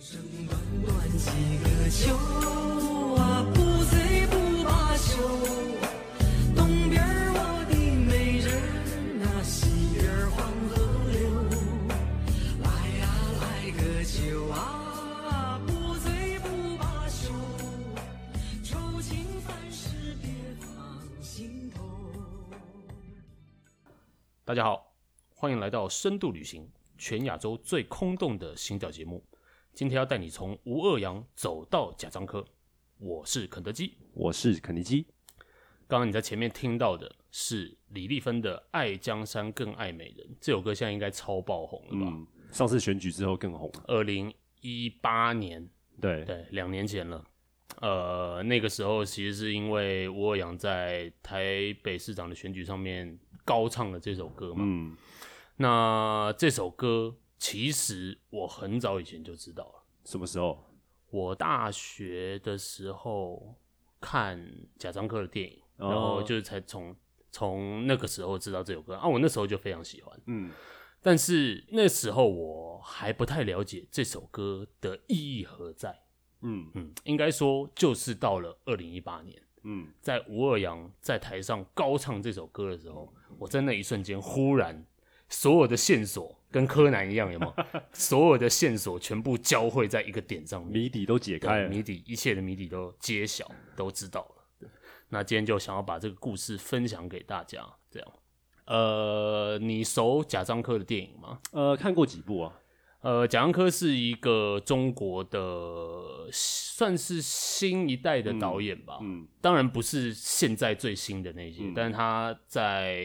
人生短短几个秋啊，不醉不罢休。东边我的美人那，西边黄河流。来呀，来个酒啊，不醉不罢休。愁情烦事别放心头。大家好，欢迎来到深度旅行，全亚洲最空洞的行走节目。今天要带你从无二阳走到贾樟柯。我是肯德基，我是肯尼基。刚刚你在前面听到的是李丽芬的《爱江山更爱美人》，这首歌现在应该超爆红了吧？嗯，上次选举之后更红。二零一八年，对对，两年前了。呃，那个时候其实是因为吴尔阳在台北市长的选举上面高唱了这首歌嘛。嗯，那这首歌其实我很早以前就知道了。什么时候？我大学的时候看贾樟柯的电影，哦、然后就是才从从那个时候知道这首歌啊。我那时候就非常喜欢。嗯，但是那时候我还不太了解这首歌的意义何在。嗯嗯，应该说就是到了二零一八年，嗯，在吴二阳在台上高唱这首歌的时候，我在那一瞬间忽然所有的线索跟柯南一样，有没有？所有的线索全部交汇在一个点上面，谜底都解开了，谜底一切的谜底都揭晓，都知道了。那今天就想要把这个故事分享给大家，这样。呃，你熟贾樟柯的电影吗？呃，看过几部啊。呃，贾樟柯是一个中国的算是新一代的导演吧，嗯，嗯，当然不是现在最新的那些，嗯、但是他在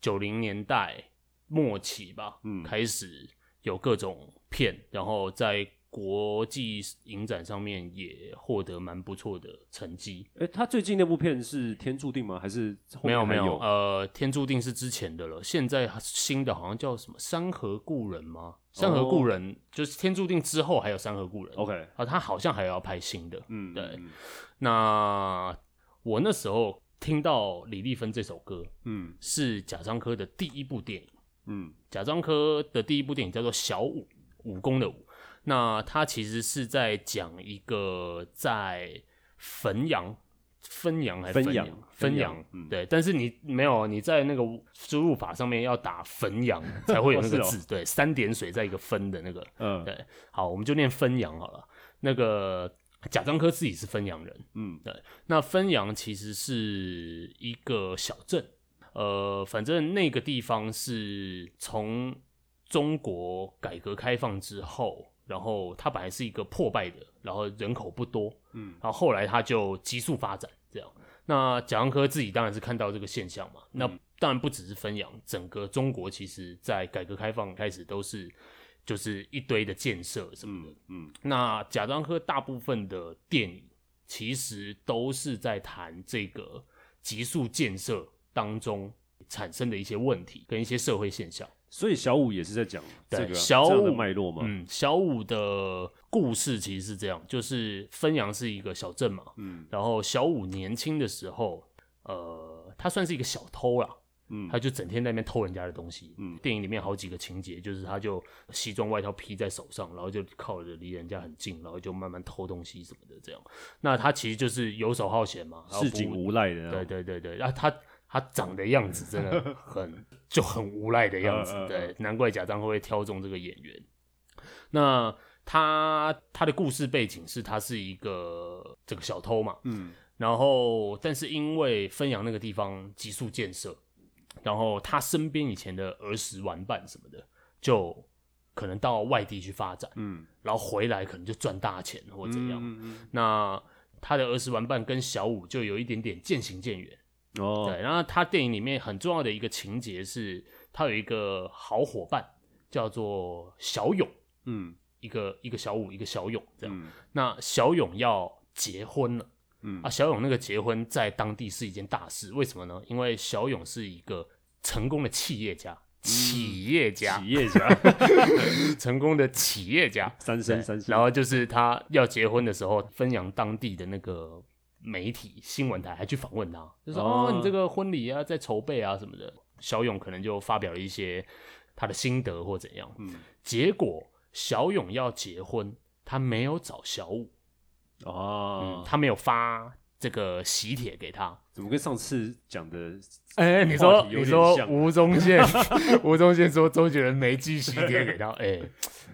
九零年代末期吧，嗯，开始有各种片，然后在。国际影展上面也获得蛮不错的成绩。哎、欸，他最近那部片是《天注定》吗？还是？没有没有？呃，《天注定》是之前的了。现在新的好像叫什么《山河故人》吗？《山河故人》就是《天注定》之后还有《山河故人》。OK，啊，他好像还要拍新的。嗯，对。嗯、那我那时候听到李丽芬这首歌，嗯，是贾樟柯的第一部电影。嗯，贾樟柯的第一部电影叫做《小武》，武功的武。那他其实是在讲一个在汾阳，汾阳还是汾阳？汾阳，嗯，对。但是你没有，你在那个输入法上面要打汾阳 才会有那个字，对，三点水在一个分的那个，嗯，对。好，我们就念汾阳好了。那个贾樟柯自己是汾阳人，嗯，对。那汾阳其实是一个小镇，呃，反正那个地方是从中国改革开放之后。然后它本来是一个破败的，然后人口不多，嗯，然后后来它就急速发展，这样。那贾樟柯自己当然是看到这个现象嘛，嗯、那当然不只是汾阳，整个中国其实在改革开放开始都是就是一堆的建设什么的，嗯。嗯，那贾樟柯大部分的电影其实都是在谈这个急速建设当中产生的一些问题跟一些社会现象。所以小五也是在讲这个小五的脉络嘛？嗯，小五的故事其实是这样，就是汾阳是一个小镇嘛，嗯，然后小五年轻的时候，呃，他算是一个小偷啦，嗯，他就整天在那边偷人家的东西，嗯，电影里面好几个情节，就是他就西装外套披在手上，然后就靠着离人家很近，然后就慢慢偷东西什么的这样。那他其实就是游手好闲嘛，市井无赖的，对对对对，然后他。他长的样子真的很就很无赖的样子，对，难怪贾樟柯会挑中这个演员。那他他的故事背景是他是一个这个小偷嘛，嗯，然后但是因为汾阳那个地方急速建设，然后他身边以前的儿时玩伴什么的，就可能到外地去发展，嗯，然后回来可能就赚大钱或怎样，嗯嗯，那他的儿时玩伴跟小五就有一点点渐行渐远。哦，对，然后他电影里面很重要的一个情节是，他有一个好伙伴叫做小勇，嗯，一个一个小五，一个小勇这样。嗯、那小勇要结婚了，嗯啊，小勇那个结婚在当地是一件大事，为什么呢？因为小勇是一个成功的企业家，企业家，企业家，成功的企业家，三生三世。然后就是他要结婚的时候，汾阳当地的那个。媒体新闻台还去访问他，就说哦，哦，你这个婚礼啊，在筹备啊什么的。小勇可能就发表了一些他的心得或怎样。嗯，结果小勇要结婚，他没有找小五哦、嗯，他没有发这个喜帖给他。怎么跟上次讲的？哎、欸，你说你说吴宗宪，吴宗宪说周杰伦没寄喜帖给他。哎、欸，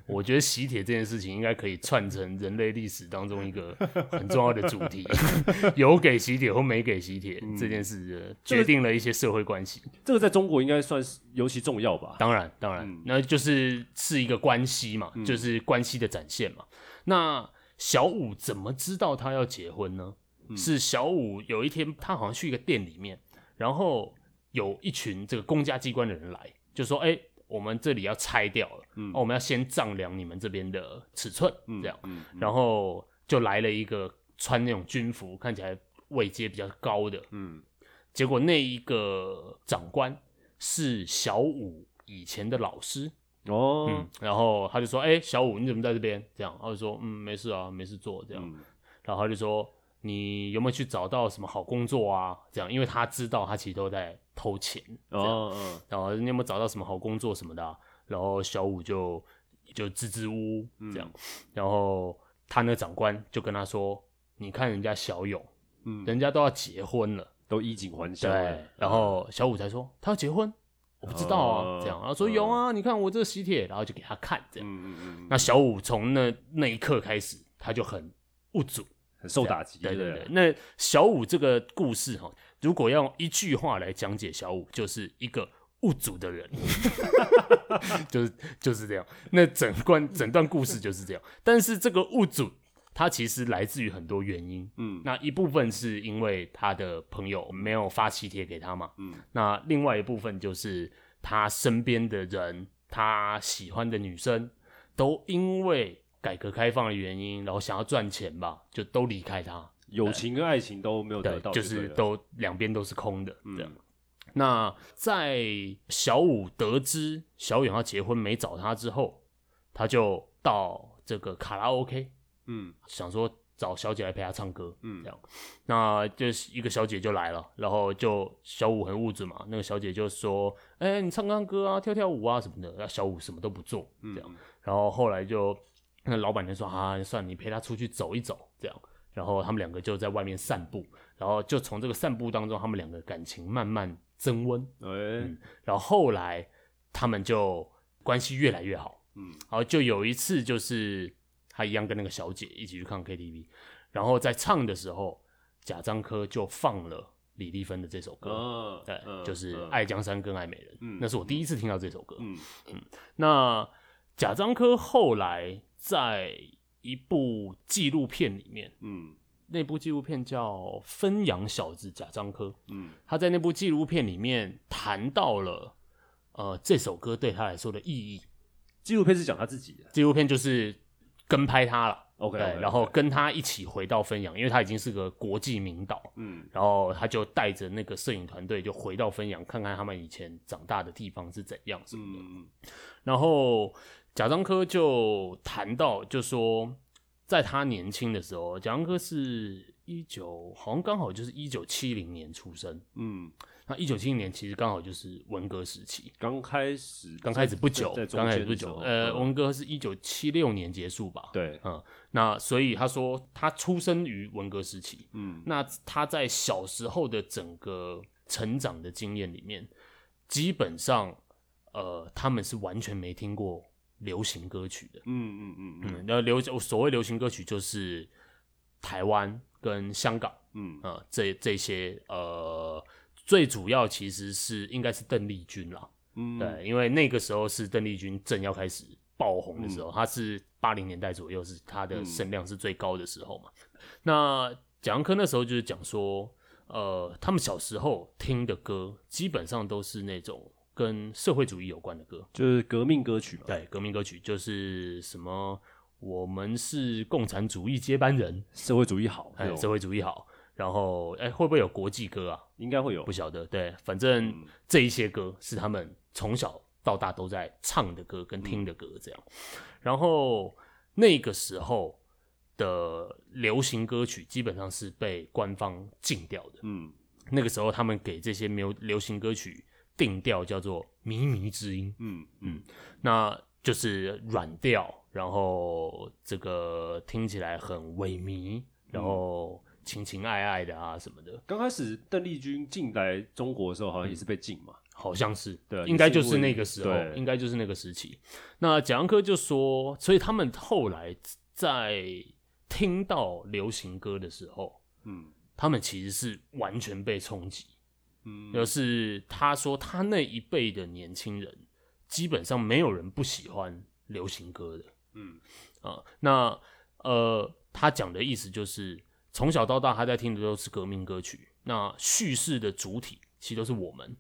我觉得喜帖这件事情应该可以串成人类历史当中一个很重要的主题，有给喜帖或没给喜帖、嗯、这件事决定了一些社会关系。这个在中国应该算是尤其重要吧？当然，当然，嗯、那就是是一个关系嘛，就是关系的展现嘛。嗯、那小五怎么知道他要结婚呢？是小五有一天，他好像去一个店里面，然后有一群这个公家机关的人来，就说：“哎、欸，我们这里要拆掉了，嗯，我们要先丈量你们这边的尺寸，这样，嗯，然后就来了一个穿那种军服，看起来位阶比较高的，嗯，结果那一个长官是小五以前的老师，哦，嗯，然后他就说：“哎、欸，小五你怎么在这边？”这样，他就说：“嗯，没事啊，没事做。”这样，然后他就说。你有没有去找到什么好工作啊？这样，因为他知道他其实都在偷钱。哦，嗯。然后你有没有找到什么好工作什么的啊？然后小五就就支支吾吾这样。然后他那个长官就跟他说：“你看人家小勇，嗯，人家都要结婚了，都衣锦还乡。”对。然后小五才说：“他要结婚？我不知道啊。”这样，然后说：“有啊，你看我这个喜帖。”然后就给他看这样。嗯嗯嗯。那小五从那那一刻开始，他就很无助。很受打击，对对对。那小五这个故事哈，如果要用一句话来讲解小五，就是一个物主的人，就是就是这样。那整段整段故事就是这样。但是这个物主，他其实来自于很多原因。嗯，那一部分是因为他的朋友没有发喜帖给他嘛。嗯，那另外一部分就是他身边的人，他喜欢的女生，都因为。改革开放的原因，然后想要赚钱吧，就都离开他。友情跟爱情都没有得到就，就是都两边都是空的。这样。嗯、那在小五得知小勇要结婚没找他之后，他就到这个卡拉 OK，嗯，想说找小姐来陪他唱歌，嗯，这样。那就是一个小姐就来了，然后就小五很物质嘛，那个小姐就说：“哎、欸，你唱唱歌啊，跳跳舞啊什么的。”那小五什么都不做，这样。嗯、然后后来就。那老板娘说：“啊，算了，你陪他出去走一走，这样。”然后他们两个就在外面散步，然后就从这个散步当中，他们两个感情慢慢增温。哎、欸嗯，然后后来他们就关系越来越好。嗯，然后就有一次，就是他一样跟那个小姐一起去看 KTV，然后在唱的时候，贾樟柯就放了李丽芬的这首歌。哦、对，嗯、就是《爱江山更爱美人》。嗯，那是我第一次听到这首歌。嗯嗯，那贾樟柯后来。在一部纪录片里面，嗯，那部纪录片叫《分洋小子贾樟柯》，嗯，他在那部纪录片里面谈到了，呃，这首歌对他来说的意义。纪录片是讲他自己的，纪录片就是跟拍他了，OK，对，然后跟他一起回到汾阳，因为他已经是个国际名导，嗯，然后他就带着那个摄影团队就回到汾阳，看看他们以前长大的地方是怎样什么的，嗯，然后。贾樟柯就谈到，就说在他年轻的时候，贾樟柯是一九，好像刚好就是一九七零年出生。嗯，那一九七零年其实刚好就是文革时期，刚开始，刚开始不久，刚开始不久。呃，文革是一九七六年结束吧？对，嗯，那所以他说他出生于文革时期。嗯，那他在小时候的整个成长的经验里面，基本上，呃，他们是完全没听过。流行歌曲的，嗯嗯嗯嗯，那流所谓流行歌曲就是台湾跟香港，嗯。啊、呃，这这些呃，最主要其实是应该是邓丽君啦，嗯，对，因为那个时候是邓丽君正要开始爆红的时候，她、嗯、是八零年代左右，是她的声量是最高的时候嘛。嗯、那贾樟柯那时候就是讲说，呃，他们小时候听的歌基本上都是那种。跟社会主义有关的歌，就是革命歌曲嘛。对，革命歌曲就是什么，我们是共产主义接班人，社会主义好，哎，社会主义好。然后，哎，会不会有国际歌啊？应该会有，不晓得。对，反正这一些歌是他们从小到大都在唱的歌跟听的歌，这样。嗯、然后那个时候的流行歌曲基本上是被官方禁掉的。嗯，那个时候他们给这些没有流行歌曲。定调叫做靡靡之音，嗯嗯，那就是软调，然后这个听起来很萎靡，然后情情爱爱的啊什么的。刚开始邓丽君进来中国的时候，好像也是被禁嘛，嗯、好像是，对，应该就是那个时候，应该就是那个时期。那贾樟柯就说，所以他们后来在听到流行歌的时候，嗯，他们其实是完全被冲击，嗯，就是他说他那一辈的年轻人。基本上没有人不喜欢流行歌的，嗯。啊，那呃，他讲的意思就是从小到大他在听的都是革命歌曲，那叙事的主体其实都是我们，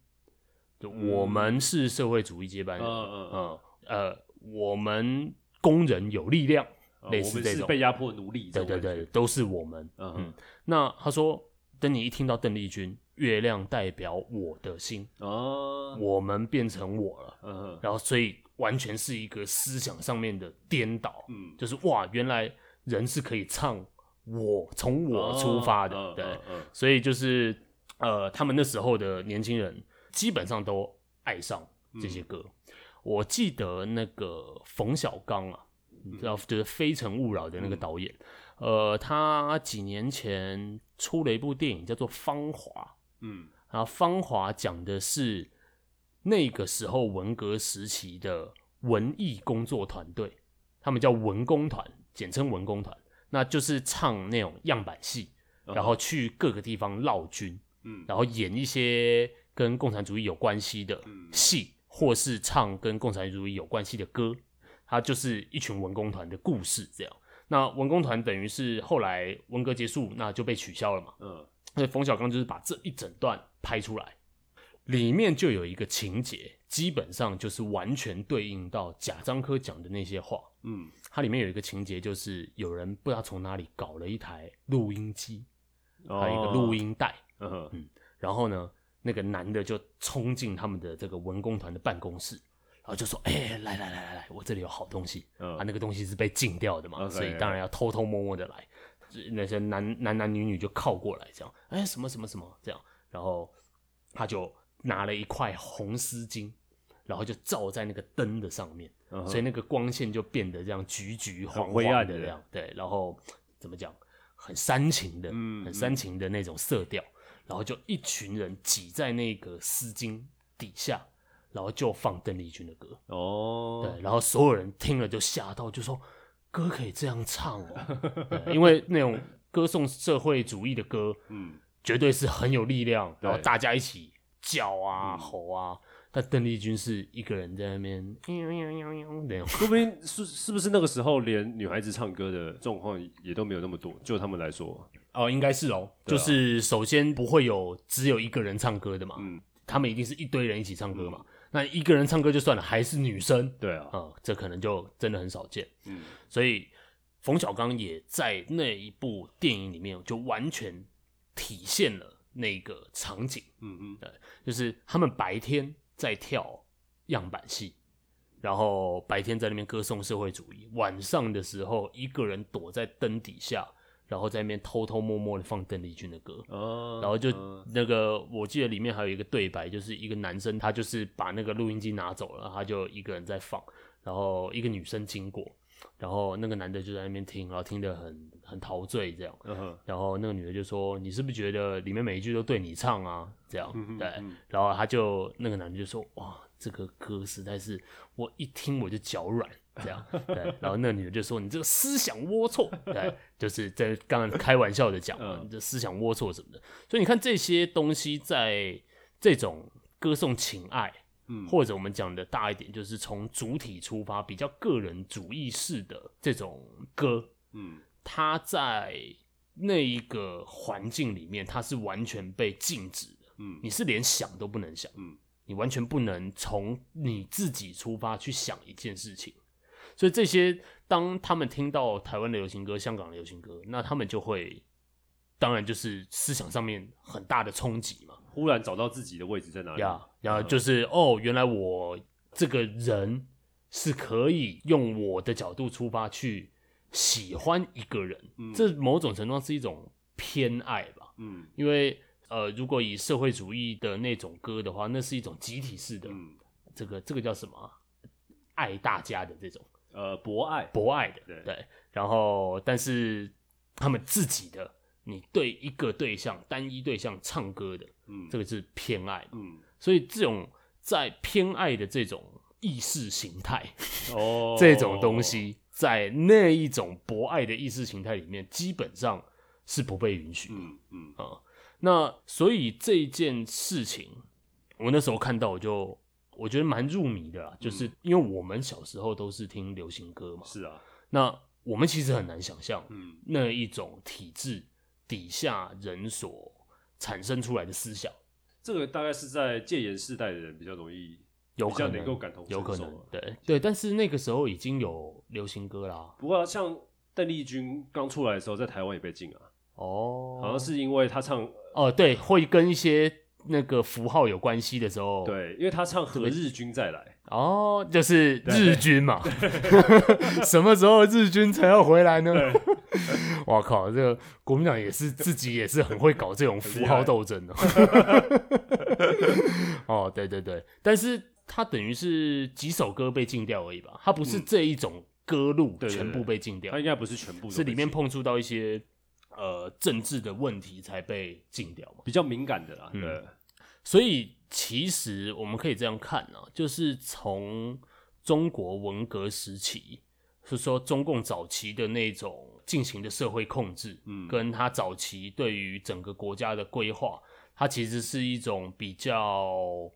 就我们是社会主义接班人，嗯嗯嗯，呃，我们工人有力量，类似这种被压迫奴隶，对对对，都是我们，嗯。嗯，那他说，等你一听到邓丽君。月亮代表我的心哦，我们变成我了，嗯，然后所以完全是一个思想上面的颠倒，嗯，就是哇，原来人是可以唱我从我出发的，哦、对，所以就是呃，他们那时候的年轻人基本上都爱上这些歌。嗯、我记得那个冯小刚啊，你知道，就是《非诚勿扰》的那个导演，嗯、呃，他几年前出了一部电影叫做《芳华》。嗯，然后《芳华》讲的是那个时候文革时期的文艺工作团队，他们叫文工团，简称文工团，那就是唱那种样板戏，然后去各个地方劳军，嗯，然后演一些跟共产主义有关系的戏，或是唱跟共产主义有关系的歌，它就是一群文工团的故事这样。那文工团等于是后来文革结束，那就被取消了嘛，嗯。所以冯小刚就是把这一整段拍出来，里面就有一个情节，基本上就是完全对应到贾樟柯讲的那些话。嗯，它里面有一个情节，就是有人不知道从哪里搞了一台录音机，还有一个录音带。哦、嗯，然后呢，那个男的就冲进他们的这个文工团的办公室，然后就说：“哎、欸，来来来来来，我这里有好东西。嗯”啊，那个东西是被禁掉的嘛，哦、所以当然要偷偷摸摸的来。那些男男男女女就靠过来，这样，哎、欸，什么什么什么，这样，然后他就拿了一块红丝巾，然后就照在那个灯的上面，uh huh. 所以那个光线就变得这样橘橘黄黄的这样，对，然后怎么讲，很煽情的，嗯，很煽情的那种色调，嗯、然后就一群人挤在那个丝巾底下，然后就放邓丽君的歌，哦，对，然后所有人听了就吓到，就说。歌可以这样唱哦，因为那种歌颂社会主义的歌，嗯，绝对是很有力量，然后大家一起叫啊、吼啊。但邓丽君是一个人在那边，说不定是是不是那个时候连女孩子唱歌的状况也都没有那么多？就他们来说，哦，应该是哦，就是首先不会有只有一个人唱歌的嘛，嗯，他们一定是一堆人一起唱歌嘛。那一个人唱歌就算了，还是女生，对啊，嗯，这可能就真的很少见。嗯，所以冯小刚也在那一部电影里面就完全体现了那个场景。嗯嗯，对，就是他们白天在跳样板戏，然后白天在那边歌颂社会主义，晚上的时候一个人躲在灯底下。然后在那边偷偷摸摸的放邓丽君的歌，哦、然后就那个，我记得里面还有一个对白，就是一个男生他就是把那个录音机拿走了，他就一个人在放，然后一个女生经过，然后那个男的就在那边听，然后听得很很陶醉这样，嗯、然后那个女的就说：“你是不是觉得里面每一句都对你唱啊？”这样，嗯、对，然后他就那个男的就说：“哇，这个歌实在是我一听我就脚软。”这样，对，然后那女的就说：“你这个思想龌龊。”对，就是在刚刚开玩笑的讲嘛，你这思想龌龊什么的。所以你看这些东西，在这种歌颂情爱，嗯，或者我们讲的大一点，就是从主体出发，比较个人主义式的这种歌，嗯，它在那一个环境里面，它是完全被禁止的，嗯，你是连想都不能想，嗯，你完全不能从你自己出发去想一件事情。所以这些，当他们听到台湾的流行歌、香港的流行歌，那他们就会，当然就是思想上面很大的冲击嘛。忽然找到自己的位置在哪里？呀，然后就是哦，原来我这个人是可以用我的角度出发去喜欢一个人，嗯、这某种程度上是一种偏爱吧。嗯，因为呃，如果以社会主义的那种歌的话，那是一种集体式的，嗯、这个这个叫什么？爱大家的这种呃博爱。博爱的对，对，然后但是他们自己的，你对一个对象单一对象唱歌的，嗯，这个是偏爱，嗯，所以这种在偏爱的这种意识形态，哦，这种东西在那一种博爱的意识形态里面，基本上是不被允许的，嗯嗯。啊，那所以这件事情，我那时候看到我就。我觉得蛮入迷的啦，就是因为我们小时候都是听流行歌嘛。是啊，那我们其实很难想象，嗯，那一种体制底下人所产生出来的思想，这个大概是在戒严世代的人比较容易，有可能能够感同身受，有可能，对对。但是那个时候已经有流行歌啦。不过像邓丽君刚出来的时候，在台湾也被禁啊。哦，好像是因为她唱，哦，对，会跟一些。那个符号有关系的时候，对，因为他唱何日君再来。哦，就是日军嘛，什么时候日军才要回来呢？我靠，这个国民党也是自己也是很会搞这种符号斗争的。哦，对对对，但是他等于是几首歌被禁掉而已吧，他不是这一种歌路全部被禁掉，他应该不是全部，是里面碰触到一些呃政治的问题才被禁掉嘛，比较敏感的啦，对。嗯所以其实我们可以这样看啊，就是从中国文革时期，是说中共早期的那种进行的社会控制，嗯，跟他早期对于整个国家的规划，它其实是一种比较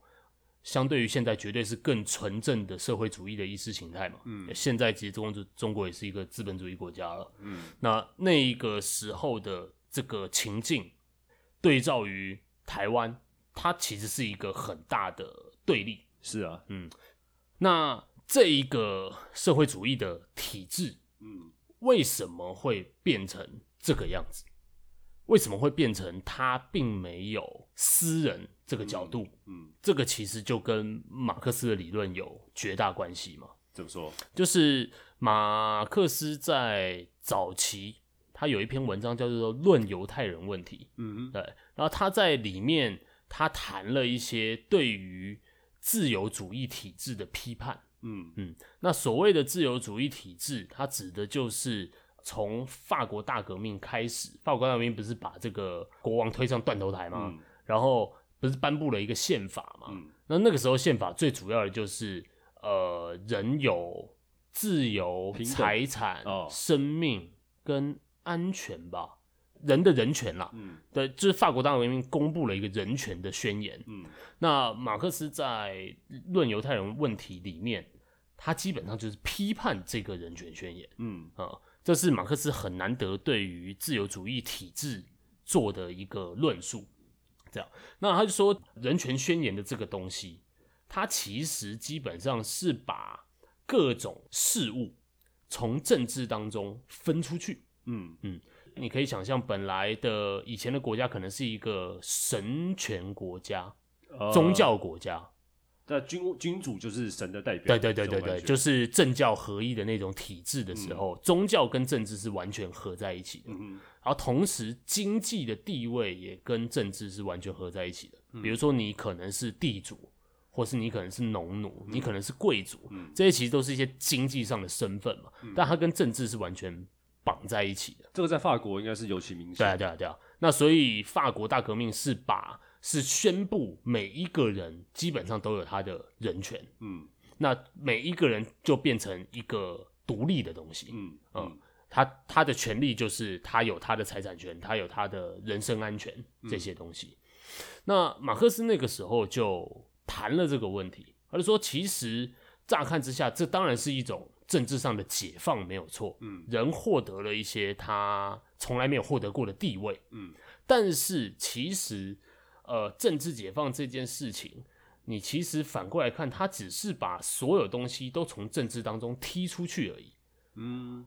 相对于现在绝对是更纯正的社会主义的意识形态嘛，嗯，现在其实中国中国也是一个资本主义国家了，嗯，那那个时候的这个情境对照于台湾。它其实是一个很大的对立，是啊，嗯，那这一个社会主义的体制，嗯，为什么会变成这个样子？为什么会变成它并没有私人这个角度？嗯，嗯，这个其实就跟马克思的理论有绝大关系嘛。怎么说？就是马克思在早期，他有一篇文章叫做《论犹太人问题》，嗯嗯，对，然后他在里面。他谈了一些对于自由主义体制的批判，嗯嗯，那所谓的自由主义体制，它指的就是从法国大革命开始，法国大革命不是把这个国王推上断头台吗？嗯、然后不是颁布了一个宪法嘛？嗯、那那个时候宪法最主要的就是，呃，人有自由、财产、哦、生命跟安全吧。人的人权啦，嗯，对，就是法国大革命公布了一个人权的宣言，嗯，那马克思在《论犹太人问题》里面，他基本上就是批判这个人权宣言，嗯。啊，这是马克思很难得对于自由主义体制做的一个论述，这样，那他就说人权宣言的这个东西，它其实基本上是把各种事物从政治当中分出去，嗯嗯。你可以想象，本来的以前的国家可能是一个神权国家、呃、宗教国家，那君君主就是神的代表。对对对对对，就是政教合一的那种体制的时候，嗯、宗教跟政治是完全合在一起的。然后同时经济的地位也跟政治是完全合在一起的。嗯、比如说，你可能是地主，或是你可能是农奴，嗯、你可能是贵族，嗯、这些其实都是一些经济上的身份嘛。嗯、但它跟政治是完全。绑在一起的，这个在法国应该是尤其明显。对啊，对啊，对啊。那所以法国大革命是把是宣布每一个人基本上都有他的人权，嗯，那每一个人就变成一个独立的东西，嗯嗯，他他的权利就是他有他的财产权，他有他的人身安全这些东西。嗯、那马克思那个时候就谈了这个问题，他就说，其实乍看之下，这当然是一种。政治上的解放没有错，嗯，人获得了一些他从来没有获得过的地位，嗯，但是其实，呃，政治解放这件事情，你其实反过来看，他只是把所有东西都从政治当中踢出去而已，嗯，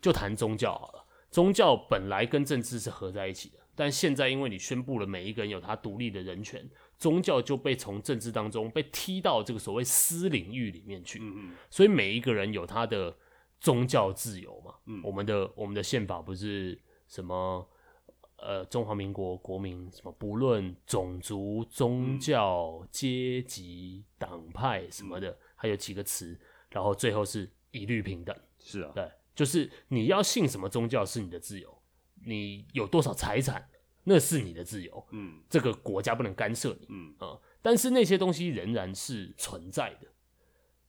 就谈宗教好了，宗教本来跟政治是合在一起的，但现在因为你宣布了每一个人有他独立的人权。宗教就被从政治当中被踢到这个所谓私领域里面去，嗯嗯，所以每一个人有他的宗教自由嘛，嗯，我们的我们的宪法不是什么呃中华民国国民什么不论种族、宗教、阶级、党派什么的，还有几个词然后最后是一律平等。是啊，对，就是你要信什么宗教是你的自由，你有多少财产那是你的自由，嗯，这个国家不能干涉你，嗯啊、呃，但是那些东西仍然是存在的，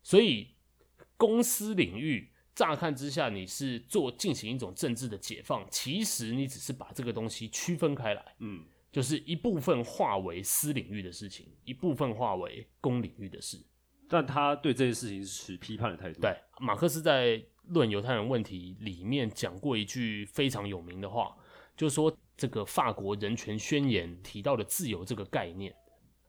所以公司领域。乍看之下，你是做进行一种政治的解放，其实你只是把这个东西区分开来，嗯，就是一部分化为私领域的事情，一部分化为公领域的事。但他对这件事情是持批判的态度。对，马克思在《论犹太人问题》里面讲过一句非常有名的话，就是说这个法国人权宣言提到的自由这个概念，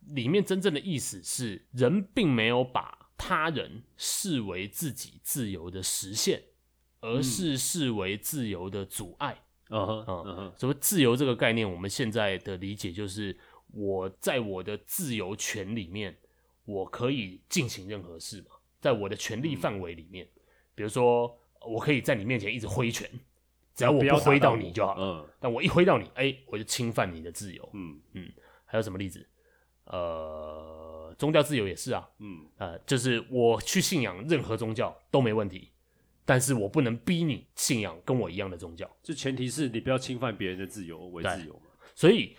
里面真正的意思是人并没有把。他人视为自己自由的实现，而是视为自由的阻碍。嗯哼，嗯哼，所谓自由这个概念，我们现在的理解就是，我在我的自由权里面，我可以进行任何事嘛，在我的权利范围里面，嗯、比如说，我可以在你面前一直挥拳，只要我不挥到你就好。嗯，但我一挥到你，哎、欸，我就侵犯你的自由。嗯嗯，还有什么例子？呃。宗教自由也是啊，嗯，呃，就是我去信仰任何宗教都没问题，但是我不能逼你信仰跟我一样的宗教，这前提是你不要侵犯别人的自由为自由嘛。所以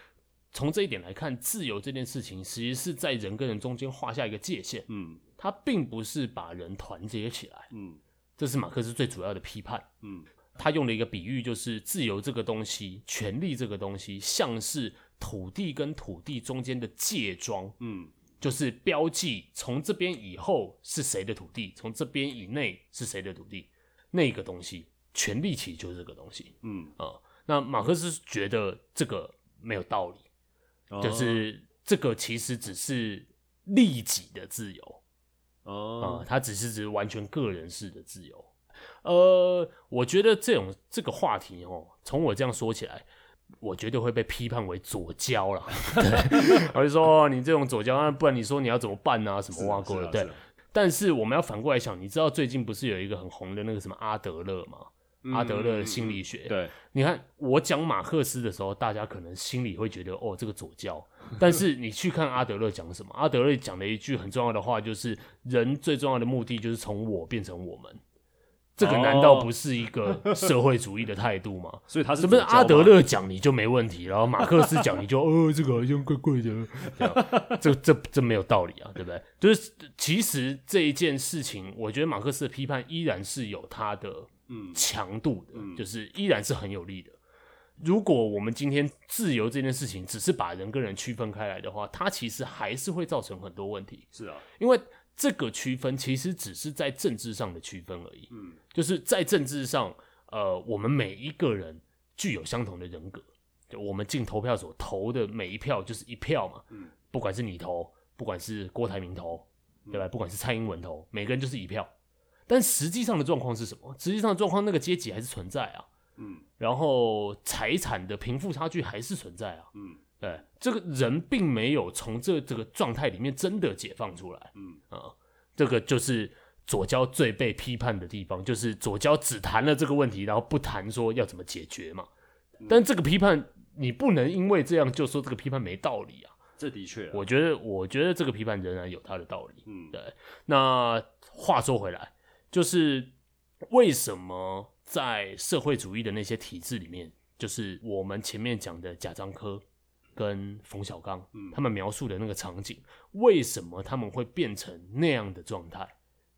从这一点来看，自由这件事情其实是在人跟人中间画下一个界限，嗯，它并不是把人团结起来，嗯，这是马克思最主要的批判，嗯，他用了一个比喻，就是自由这个东西，权利这个东西，像是土地跟土地中间的界桩，嗯。就是标记从这边以后是谁的土地，从这边以内是谁的土地，那个东西，权力其实就是这个东西。嗯。啊、呃，那马克思觉得这个没有道理，哦、就是这个其实只是利己的自由。哦，啊、呃，它只是指完全个人式的自由。呃，我觉得这种这个话题哦，从我这样说起来。我绝对会被批判为左交了，我就说你这种左交，那不然你说你要怎么办啊？什么挖沟的？对。但是我们要反过来想，你知道最近不是有一个很红的那个什么阿德勒吗？嗯、阿德勒的心理学。对，你看我讲马克思的时候，大家可能心里会觉得哦，这个左教。但是你去看阿德勒讲什么？阿德勒讲了一句很重要的话，就是人最重要的目的就是从我变成我们。这个难道不是一个社会主义的态度吗？所以他是是不是阿德勒讲你就没问题，然后马克思讲你就 哦，这个好像怪怪的，这这这没有道理啊，对不对？就是其实这一件事情，我觉得马克思的批判依然是有他的嗯强度的，就是依然是很有力的。如果我们今天自由这件事情只是把人跟人区分开来的话，它其实还是会造成很多问题。是啊，因为。这个区分其实只是在政治上的区分而已，嗯，就是在政治上，呃，我们每一个人具有相同的人格，就我们进投票所投的每一票就是一票嘛，嗯，不管是你投，不管是郭台铭投，对吧？不管是蔡英文投，每个人就是一票，但实际上的状况是什么？实际上的状况，那个阶级还是存在啊，嗯，然后财产的贫富差距还是存在啊，嗯。对，这个人并没有从这这个状态里面真的解放出来，嗯啊，这个就是左交最被批判的地方，就是左交只谈了这个问题，然后不谈说要怎么解决嘛。但这个批判，你不能因为这样就说这个批判没道理啊。这的确，我觉得，我觉得这个批判仍然有它的道理。嗯，对。那话说回来，就是为什么在社会主义的那些体制里面，就是我们前面讲的贾樟柯。跟冯小刚，他们描述的那个场景，为什么他们会变成那样的状态？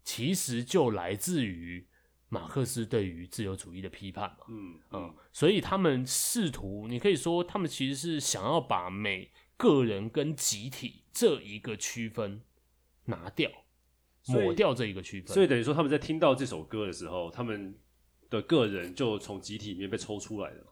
其实就来自于马克思对于自由主义的批判嘛。嗯嗯，所以他们试图，你可以说，他们其实是想要把每个人跟集体这一个区分拿掉，抹掉这一个区分。所以等于说，他们在听到这首歌的时候，他们的个人就从集体里面被抽出来了嘛。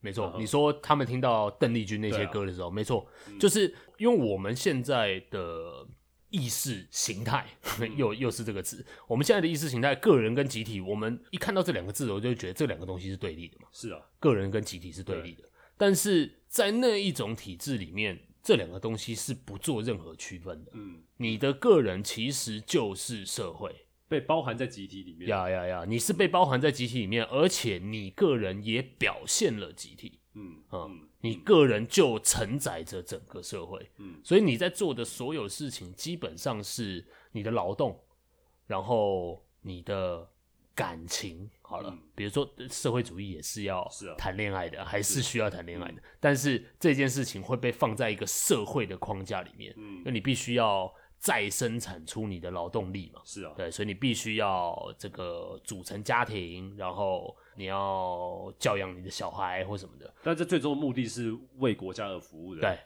没错，你说他们听到邓丽君那些歌的时候，没错，就是因为我们现在的意识形态，又又是这个词，我们现在的意识形态，个人跟集体，我们一看到这两个字，我就觉得这两个东西是对立的嘛。是啊，个人跟集体是对立的，但是在那一种体制里面，这两个东西是不做任何区分的。嗯，你的个人其实就是社会。被包含在集体里面，呀呀呀！你是被包含在集体里面，而且你个人也表现了集体，嗯嗯，你个人就承载着整个社会，嗯，所以你在做的所有事情，基本上是你的劳动，然后你的感情好了，嗯、比如说社会主义也是要谈恋爱的，啊、还是需要谈恋爱的，嗯、但是这件事情会被放在一个社会的框架里面，嗯，那你必须要再生产出你的劳动力嘛，是啊，对，所以你必须要这个组成家庭，然后你要教养你的小孩或什么的，但这最终的目的是为国家而服务的，对。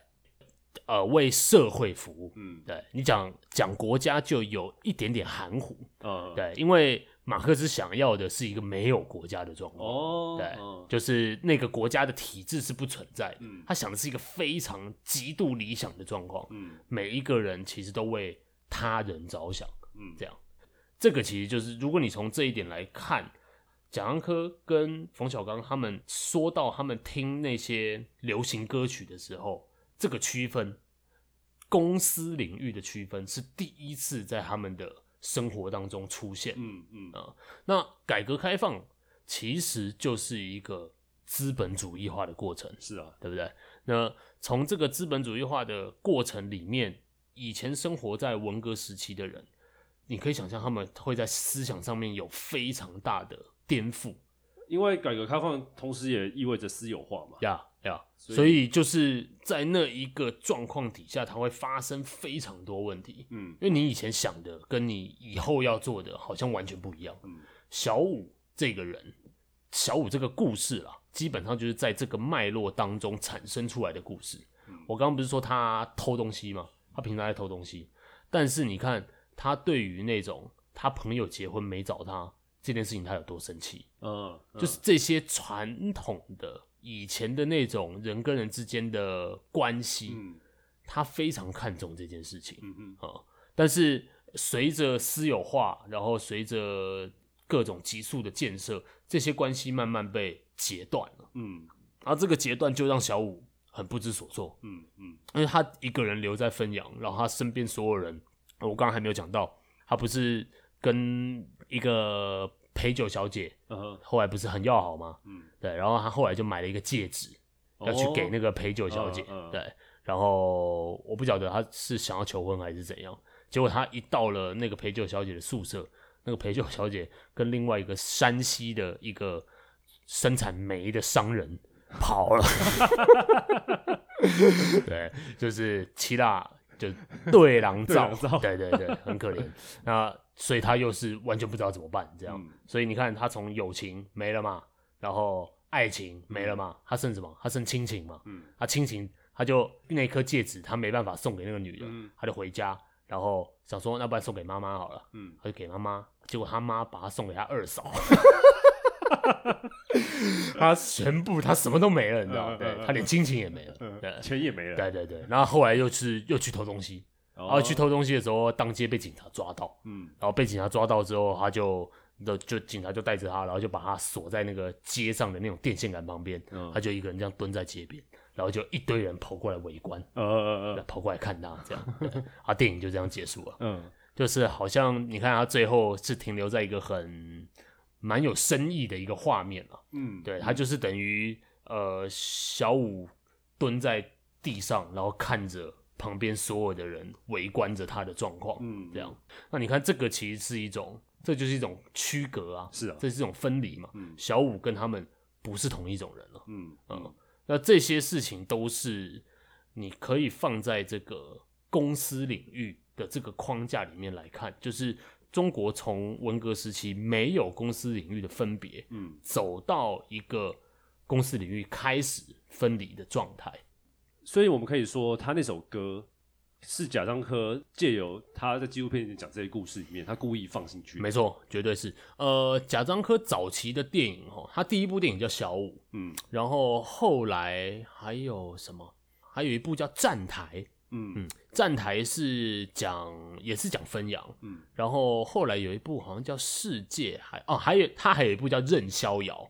呃，为社会服务，嗯，对，你讲讲国家就有一点点含糊，嗯，对，因为马克思想要的是一个没有国家的状况，哦，对，嗯、就是那个国家的体制是不存在的，嗯，他想的是一个非常极度理想的状况，嗯，每一个人其实都为他人着想，嗯，这样，这个其实就是如果你从这一点来看，贾樟柯跟冯小刚他们说到他们听那些流行歌曲的时候。这个区分，公司领域的区分是第一次在他们的生活当中出现。嗯嗯啊，那改革开放其实就是一个资本主义化的过程。是啊，对不对？那从这个资本主义化的过程里面，以前生活在文革时期的人，你可以想象他们会在思想上面有非常大的颠覆，因为改革开放同时也意味着私有化嘛。呀。所以，就是在那一个状况底下，它会发生非常多问题。嗯，因为你以前想的跟你以后要做的好像完全不一样。嗯，小五这个人，小五这个故事啦，基本上就是在这个脉络当中产生出来的故事。嗯，我刚刚不是说他偷东西吗？他平常在偷东西，但是你看他对于那种他朋友结婚没找他这件事情，他有多生气？嗯，嗯，就是这些传统的。以前的那种人跟人之间的关系，嗯、他非常看重这件事情，嗯嗯啊。但是随着私有化，然后随着各种急速的建设，这些关系慢慢被截断了，嗯。然后这个截断就让小五很不知所措，嗯嗯，因为他一个人留在汾阳，然后他身边所有人，我刚刚还没有讲到，他不是跟一个。陪酒小姐，后来不是很要好吗？嗯，对，然后他后来就买了一个戒指，要去给那个陪酒小姐。对，然后我不晓得他是想要求婚还是怎样。结果他一到了那个陪酒小姐的宿舍，那个陪酒小姐跟另外一个山西的一个生产煤的商人跑了。对，就是七大就 对狼照，对对对，很可怜。那。所以他又是完全不知道怎么办，这样。嗯、所以你看，他从友情没了嘛，然后爱情没了嘛，他剩什么？他剩亲情嘛。嗯。他亲情，他就那颗戒指，他没办法送给那个女的，嗯、他就回家，然后想说，那不然送给妈妈好了。嗯。他就给妈妈，结果他妈把他送给他二嫂。他全部，他什么都没了，你知道？对，他连亲情也没了，对，钱也没了。对对对。然后后来又是又去偷东西。然后去偷东西的时候，当街被警察抓到。嗯，然后被警察抓到之后，他就就就警察就带着他，然后就把他锁在那个街上的那种电线杆旁边。嗯，他就一个人这样蹲在街边，然后就一堆人跑过来围观。呃呃呃，跑过来看他这样。啊，电影就这样结束了。嗯，就是好像你看他最后是停留在一个很蛮有深意的一个画面啊。嗯，对，他就是等于呃小五蹲在地上，然后看着。旁边所有的人围观着他的状况，嗯，这样，那你看这个其实是一种，这就是一种区隔啊，是啊，这是一种分离嘛，嗯，小五跟他们不是同一种人了，嗯嗯，那这些事情都是你可以放在这个公司领域的这个框架里面来看，就是中国从文革时期没有公司领域的分别，嗯，走到一个公司领域开始分离的状态。所以我们可以说，他那首歌是贾樟柯借由他在纪录片里面讲这些故事里面，他故意放进去。没错，绝对是。呃，贾樟柯早期的电影哦，他第一部电影叫《小武》，嗯，然后后来还有什么？还有一部叫《站台》，嗯。嗯，《站台》是讲也是讲汾阳，嗯，然后后来有一部好像叫《世界》，还哦，还有他还有一部叫《任逍遥》，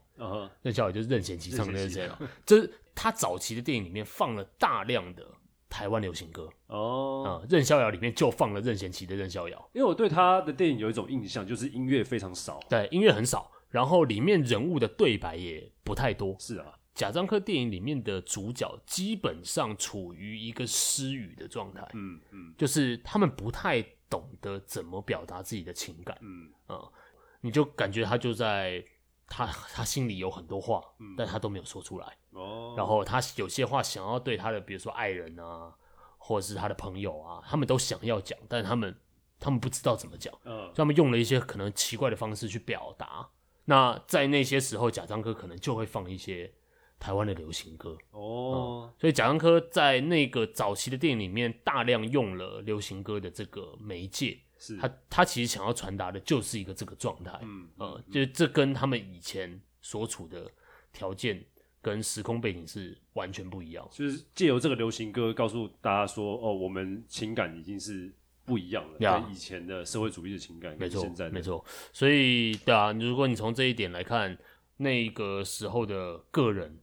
任逍遥就是任贤齐唱的那个，就是。他早期的电影里面放了大量的台湾流行歌哦，任逍遥》里面就放了任贤齐的《任逍遥》，因为我对他的电影有一种印象，就是音乐非常少，对，音乐很少，然后里面人物的对白也不太多。是啊，贾樟柯电影里面的主角基本上处于一个失语的状态，嗯嗯，就是他们不太懂得怎么表达自己的情感，嗯。呃，你就感觉他就在他他心里有很多话，嗯。但他都没有说出来。哦，然后他有些话想要对他的，比如说爱人啊，或者是他的朋友啊，他们都想要讲，但他们他们不知道怎么讲，嗯。所以他们用了一些可能奇怪的方式去表达。那在那些时候，贾樟柯可能就会放一些台湾的流行歌。哦，所以贾樟柯在那个早期的电影里面大量用了流行歌的这个媒介，是他他其实想要传达的就是一个这个状态，嗯呃，就这跟他们以前所处的条件跟时空背景是完全不一样。就是借由这个流行歌告诉大家说，哦，我们情感已经是不一样了，呀跟以前的社会主义的情感，没错，现在没错。所以，对啊，如果你从这一点来看，那个时候的个人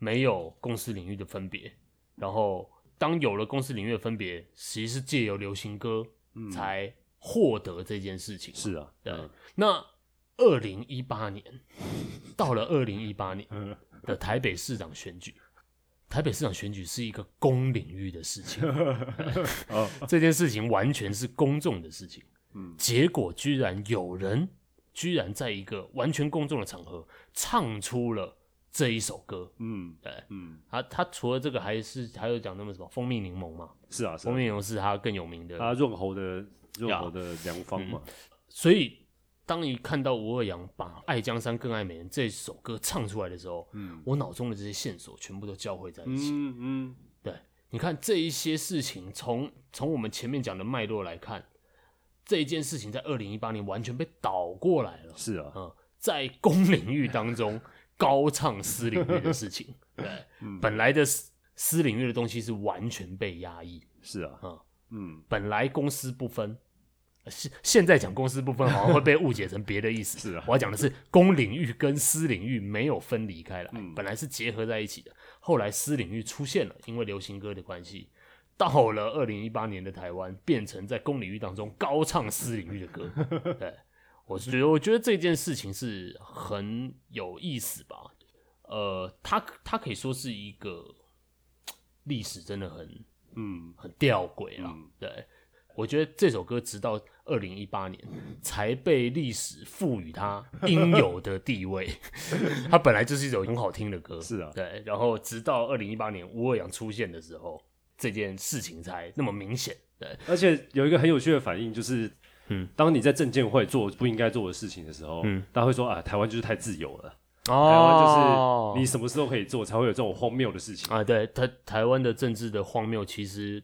没有公司领域的分别，然后当有了公司领域的分别，其实是借由流行歌才获得这件事情。是啊，对。嗯那二零一八年到了二零一八年嗯的台北市长选举，台北市长选举是一个公领域的事情，哦这件事情完全是公众的事情。嗯结果居然有人居然在一个完全公众的场合唱出了这一首歌。嗯对，嗯，他他除了这个，还是还有讲那么什么蜂蜜柠檬嘛？是啊，是啊蜂蜜柠檬是他更有名的。他润喉的润喉的良方嘛，所以当你看到吴二阳把《爱江山更爱美人》这首歌唱出来的时候，嗯我脑中的这些线索全部都交汇在一起。嗯嗯，对，你看这一些事情，从从我们前面讲的脉络来看，这一件事情在二零一八年完全被倒过来了。是啊，嗯，在公领域当中高唱私领域的事情，对，嗯本来的私私领域的东西是完全被压抑，是啊，嗯嗯，本来公私不分。现现在讲公私不分，好像会被误解成别的意思。是啊我要讲的是公领域跟私领域没有分离开来，嗯本来是结合在一起的。后来私领域出现了，因为流行歌的关系，到了二零一八年的台湾，变成在公领域当中高唱私领域的歌。对，我是觉得，我觉得这件事情是很有意思吧。呃，它它可以说是一个历史，真的很嗯很吊诡啊。嗯对，我觉得这首歌直到二零一八年才被历史赋予它应有的地位。它本来就是一首很好听的歌，是啊对。然后直到二零一八年吴二阳出现的时候，这件事情才那么明显。对，而且有一个很有趣的反应，就是，嗯，当你在证监会做不应该做的事情的时候，嗯，大家会说啊，台湾就是太自由了，台哦湾就是你什么事都可以做，才会有这种荒谬的事情。啊，对台台湾的政治的荒谬，其实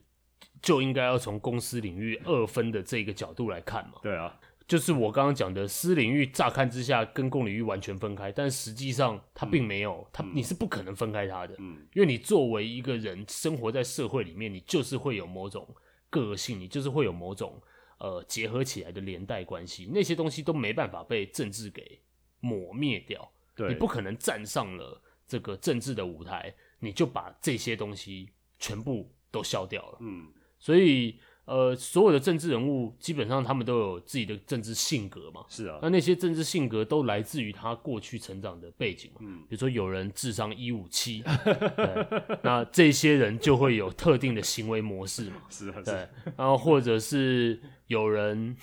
就应该要从公司领域二分的这个角度来看嘛。对啊，就是我刚刚讲的，私领域乍看之下跟公领域完全分开，但实际上它并没有，它你是不可能分开它的，嗯。因为你作为一个人生活在社会里面，你就是会有某种个性，你就是会有某种呃结合起来的连带关系，那些东西都没办法被政治给抹灭掉，对，你不可能站上了这个政治的舞台，你就把这些东西全部都消掉了，嗯所以。呃，所有的政治人物基本上他们都有自己的政治性格嘛，是啊那，那些政治性格都来自于他过去成长的背景嘛。嗯比如说有人智商一五七，那这些人就会有特定的行为模式嘛。是啊，是对啊，然后或者是有人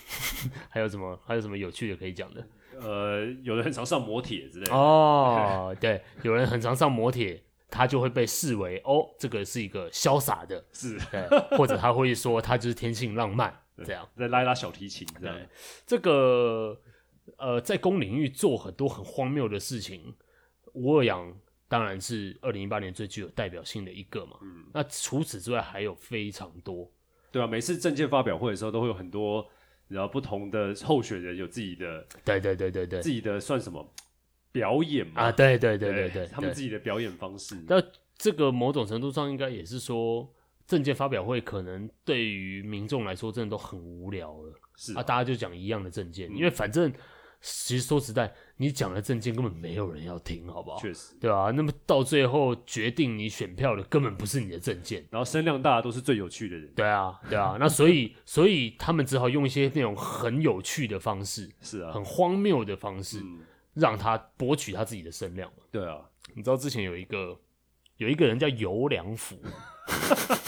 还有什么还有什么有趣的可以讲的呃，有人很常上摩铁之类的，哦，对，有人很常上摩铁，他就会被视为哦，这个是一个潇洒的，是，或者他会说他就是天性浪漫 这样。在拉一拉小提琴这样，这个呃，在公领域做很多很荒谬的事情，吴二阳当然是二零一八年最具有代表性的一个嘛。嗯，那除此之外还有非常多。对啊，每次政见发表会的时候，都会有很多然后不同的候选人有自己的对对对对对自己的算什么表演嘛？啊，对对对对对，他们自己的表演方式。那这个某种程度上应该也是说，证件发表会可能对于民众来说真的都很无聊了是啊，大家就讲一样的证件，嗯因为反正其实说实在，你讲的证件根本没有人要听，好不好？确实，对啊，那么到最后决定你选票的根本不是你的证件。然后声量大都是最有趣的人。对啊，对啊，那所以 所以他们只好用一些那种很有趣的方式，是啊，很荒谬的方式，嗯，让他博取他自己的声量。对啊，你知道之前有一个有一个人叫尤良福，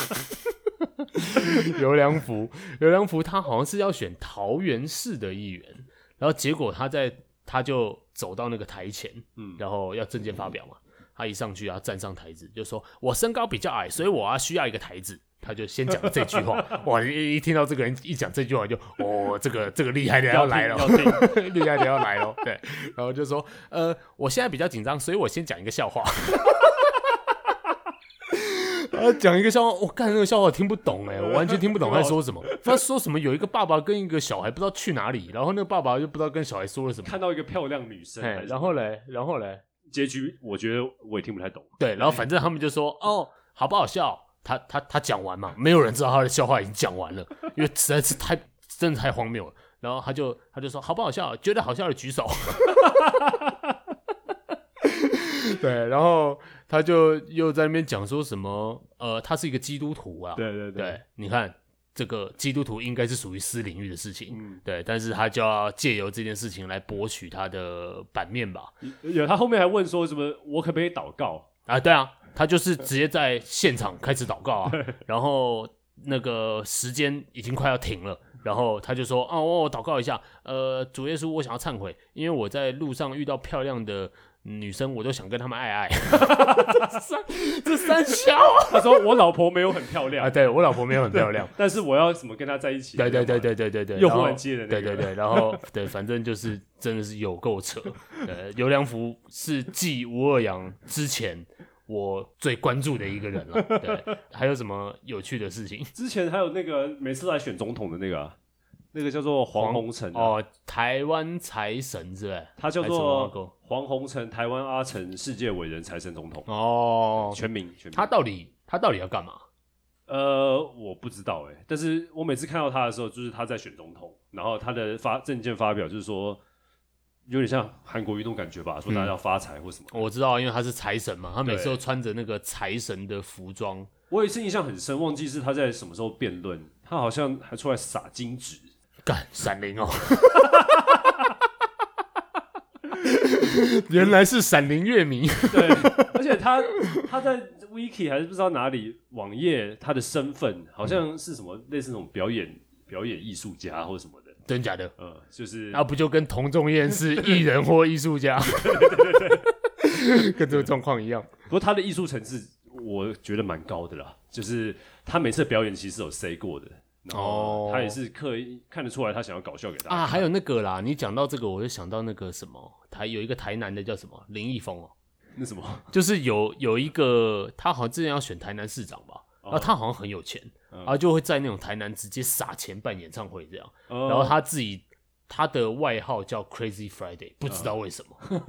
尤良福，尤良福他好像是要选桃园市的议员，然后结果他在他就走到那个台前，嗯，然后要政见发表嘛，他一上去啊站上台子，就说我身高比较矮，所以我要需要一个台子。他就先讲了这句话，哇！一一听到这个人一讲这句话就，就哦，这个这个厉害的要来了，厉害的要来了，对。然后就说，呃，我现在比较紧张，所以我先讲一个笑话。啊，讲一个笑话，我干那个笑话我听不懂哎，我完全听不懂他在说什么。他说什么？有一个爸爸跟一个小孩不知道去哪里，然后那个爸爸就不知道跟小孩说了什么。看到一个漂亮女生，然后嘞，然后嘞，结局我觉得我也听不太懂。对，然后反正他们就说，哦，好不好笑？他他他讲完嘛，没有人知道他的笑话已经讲完了，因为实在是太真的太荒谬了。然后他就他就说好不好笑？觉得好笑的举手。对，然后他就又在那边讲说什么呃，他是一个基督徒啊。对对对，对，你看这个基督徒应该是属于私领域的事情，嗯、对，但是他就要借由这件事情来博取他的版面吧。有他后面还问说什么，我可不可以祷告啊？对啊。他就是直接在现场开始祷告啊，然后那个时间已经快要停了，然后他就说：“哦，我祷告一下，呃，主耶稣，我想要忏悔，因为我在路上遇到漂亮的女生，我都想跟他们爱爱。”这三这三小，他说：“我老婆没有很漂亮啊，对我老婆没有很漂亮，但是我要怎么跟她在一起？”对对对对对对对，又忽然接的那个，对对对，然后对，反正就是真的是有够扯。呃，刘良福是继吴二阳之前。我最关注的一个人了，对，还有什么有趣的事情？之前还有那个每次来选总统的那个、啊，那个叫做黄宏成哦，台湾财神是？他叫做黄宏成，台湾阿成，世界伟人财神总统哦，全名全名。他到底他到底要干嘛？呃，我不知道哎，但是我每次看到他的时候，就是他在选总统，然后他的发证件发表就是说。有点像韩国瑜那种感觉吧，说大家要发财或什么、嗯。我知道，因为他是财神嘛，他每次都穿着那个财神的服装。我有一次印象很深，忘记是他在什么时候辩论，他好像还出来撒金纸，干闪灵哦。原来是闪灵乐迷。对，而且他他在 Wiki 还是不知道哪里网页，他的身份好像是什么类似那种表演表演艺术家或者什么的。真假的？呃，就是，那、啊、不就跟童仲彦是艺人或艺术家，跟这个状况一样。不过他的艺术层次，我觉得蛮高的啦。就是他每次表演其实有 say 过的，哦，他也是刻意看得出来，他想要搞笑给大家啊。还有那个啦，你讲到这个，我就想到那个什么台有一个台南的叫什么林义峰哦，那什么，就是有有一个他好像之前要选台南市长吧，然后他好像很有钱。然后就会在那种台南直接撒钱办演唱会这样，然后他自己他的外号叫 Crazy Friday，不知道为什么，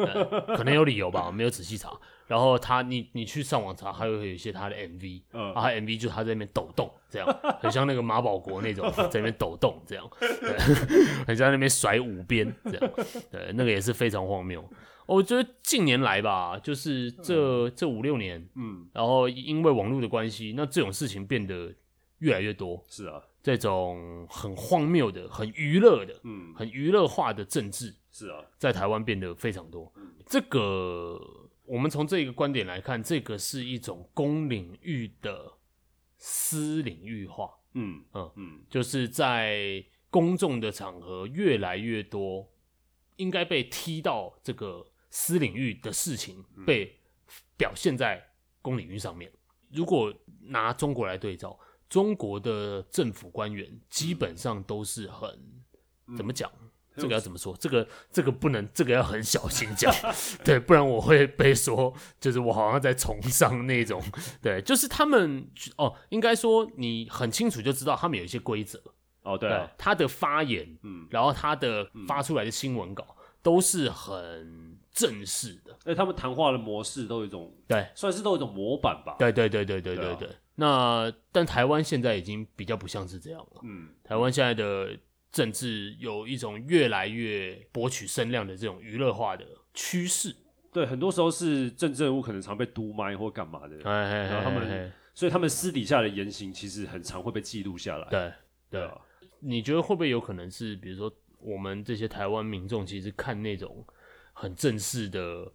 可能有理由吧，我没有仔细查。然后他你你去上网查，还会有一些他的 MV，然后他 MV 就他在那边抖动这样，很像那个马保国那种在那边抖动这样，对，很像那边甩五鞭这样，对，那个也是非常荒谬。我觉得近年来吧，就是这这五六年，嗯，然后因为网络的关系，那这种事情变得。越来越多是啊，这种很荒谬的、很娱乐的、嗯，很娱乐化的政治是啊，在台湾变得非常多。嗯，这个我们从这个观点来看，这个是一种公领域的私领域化。嗯嗯嗯，就是在公众的场合越来越多，应该被踢到这个私领域的事情被表现在公领域上面。如果拿中国来对照。中国的政府官员基本上都是很、嗯、怎么讲？这个要怎么说？这个这个不能，这个要很小心讲，对，不然我会被说，就是我好像在崇尚那种，对，就是他们哦，应该说你很清楚就知道他们有一些规则。哦，对，啊，他的发言，嗯，然后他的发出来的新闻稿都是很正式的，而且他们谈话的模式都有一种，对，算是都有一种模板吧，对对对对对对对，对，对。那但台湾现在已经比较不像是这样了。嗯，台湾现在的政治有一种越来越博取声量的这种娱乐化的趋势。对，很多时候是政治人物可能常被督麦或干嘛的，然后他们，所以他们私底下的言行其实很常会被记录下来。对，对啊。你觉得会不会有可能是，比如说我们这些台湾民众其实看那种很正式的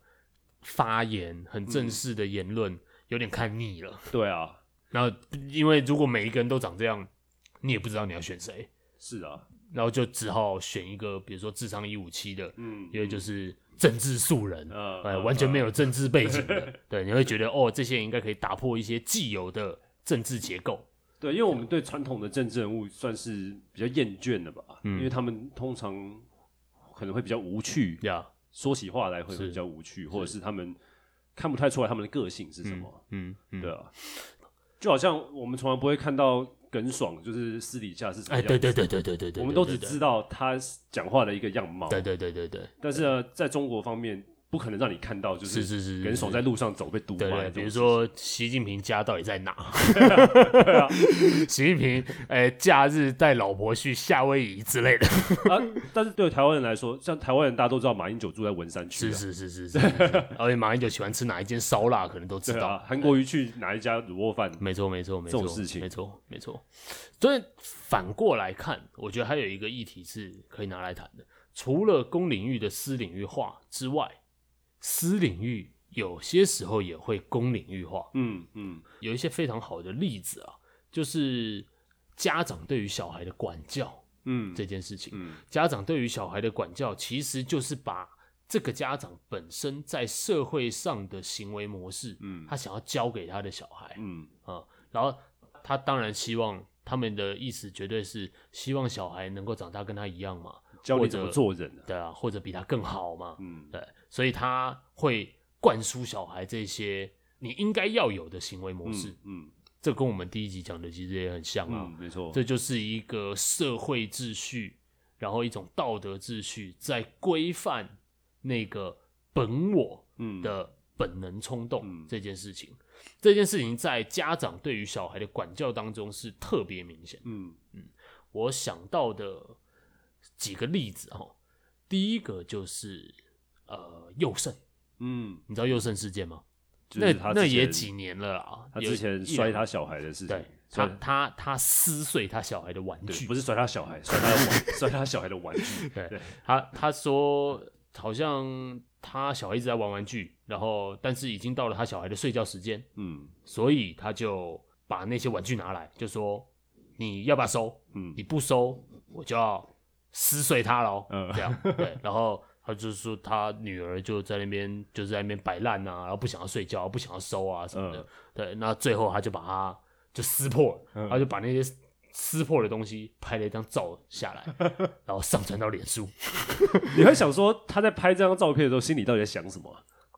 发言、很正式的言论，有点看腻了？对啊。然后因为如果每一个人都长这样，你也不知道你要选谁。是啊，然后就只好选一个，比如说智商一五七的，嗯，因为就是政治素人，呃，呃，完全没有政治背景的，对，你会觉得哦，这些人应该可以打破一些既有的政治结构。对，因为我们对传统的政治人物算是比较厌倦的吧，嗯，因为他们通常可能会比较无趣，呀，说起话来会比较无趣，或者是他们看不太出来他们的个性是什么，嗯，对啊，就好像我们从来不会看到。耿爽就是私底下是什么样子？哎，对对对对对对对，我们都只知道他讲话的一个样貌。对对对对对。但是呢，在中国方面，不可能让你看到，就是是是耿爽在路上走被毒对。比如说，习近平家到底在哪？习近平哎，假日带老婆去夏威夷之类的。啊，但是对台湾人来说，像台湾人大家都知道马英九住在文山区。是是是是是。而且马英九喜欢吃哪一间烧腊，可能都知道。韩国瑜去哪一家卤肉饭？没错没错没错。这种事情，没错没错。所以反过来看，我觉得还有一个议题是可以拿来谈的，除了公领域的私领域化之外，私领域有些时候也会公领域化。嗯嗯，有一些非常好的例子啊，就是家长对于小孩的管教，嗯，这件事情，嗯，家长对于小孩的管教，其实就是把这个家长本身在社会上的行为模式，嗯，他想要教给他的小孩，嗯。啊，然后他当然希望。他们的意思绝对是希望小孩能够长大跟他一样嘛，教你怎么做人，对啊，或者比他更好嘛，嗯，对，所以他会灌输小孩这些你应该要有的行为模式，嗯，嗯，这跟我们第一集讲的其实也很像啊，嗯，没错，这就是一个社会秩序，然后一种道德秩序在规范那个本我的本能冲动这件事情。这件事情在家长对于小孩的管教当中是特别明显。嗯。嗯，我想到的几个例子哦，第一个就是呃佑胜，嗯，你知道佑胜事件吗？那那也几年了啊，他之前摔他小孩的事情，对，他他他撕碎他小孩的玩具，不是摔他小孩，摔他的玩，摔他小孩的玩具。对，他他说好像。他小孩一直在玩玩具，然后但是已经到了他小孩的睡觉时间，嗯，所以他就把那些玩具拿来，就说你要不要收？嗯，你不收，我就要撕碎他喽。嗯，这样 对。然后他就说他女儿就在那边就是在那边摆烂啊，然后不想要睡觉，不想要收啊什么的。嗯、对，那最后他就把它就撕破了，嗯、他就把那些。撕破的东西拍了一张照下来，然后上传到脸书。你会想说他在拍这张照片的时候，心里到底在想什么？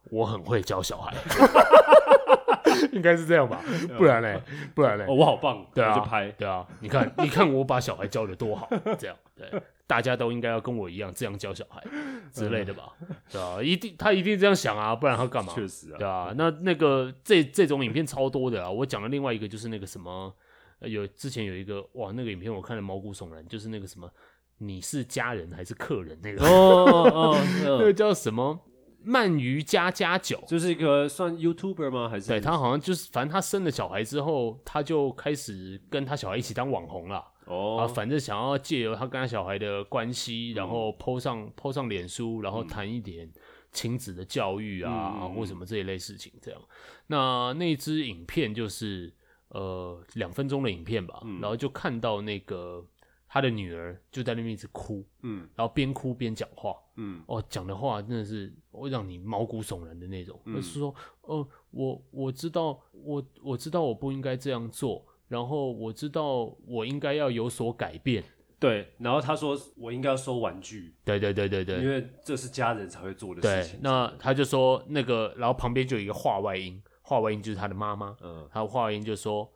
我很会教小孩，应该是这样吧？不然嘞？不然嘞？哦，我好棒，对啊，就拍，对啊。你看，你看我把小孩教的多好，这样对，大家都应该要跟我一样这样教小孩之类的吧？对啊，一定他一定这样想啊，不然他干嘛？确实啊，对啊。那那个这这种影片超多的啊，我讲的另外一个就是那个什么。有之前有一个哇，那个影片我看了毛骨悚然，就是那个什么，你是家人还是客人那个哦哦，那个叫什么鳗鱼加加酒，就是一个算 YouTuber 吗？还是？对他好像就是，反正他生了小孩之后，他就开始跟他小孩一起当网红了。哦，啊，反正想要借由他跟他小孩的关系，然后 po 上 po 上脸书，然后谈一点亲子的教育啊，嗯、或什么这一类事情这样。那那支影片就是。呃，两分钟的影片吧，嗯、然后就看到那个他的女儿就在那边一直哭，嗯，然后边哭边讲话，嗯，哦，讲的话真的是会让你毛骨悚然的那种，就、嗯、是说，呃，我我知道，我我知道我不应该这样做，然后我知道我应该要有所改变，对，然后他说我应该要收玩具，对对对对对，因为这是家人才会做的事情，那他就说那个，然后旁边就有一个话外音。话外音就是他的妈妈，嗯，他话外音就说，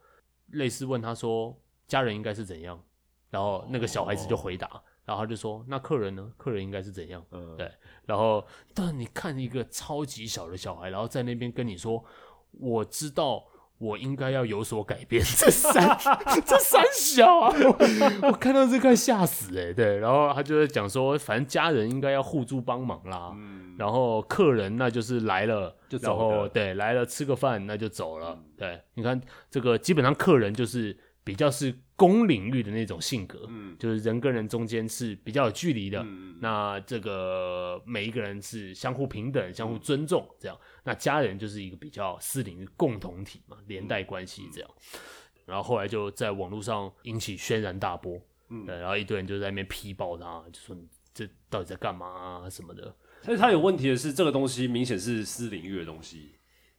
类似问他说，家人应该是怎样，然后那个小孩子就回答，哦、然后他就说，那客人呢？客人应该是怎样？嗯，对，然后但你看一个超级小的小孩，然后在那边跟你说，我知道。我应该要有所改变，这三 这三小啊，我，看到这快吓死哎、欸，对，然后他就在讲说，反正家人应该要互助帮忙啦，嗯、然后客人那就是来了就走，对，来了吃个饭那就走了，嗯、对，你看这个基本上客人就是比较是公领域的那种性格，嗯，就是人跟人中间是比较有距离的。嗯，那这个每一个人是相互平等、相互尊重，这样。那家人就是一个比较私领域共同体嘛，连带关系这样。然后后来就在网络上引起轩然大波，嗯，对，然后一堆人就在那边批爆他，就说你这到底在干嘛啊什么的。但是他有问题的是，这个东西明显是私领域的东西，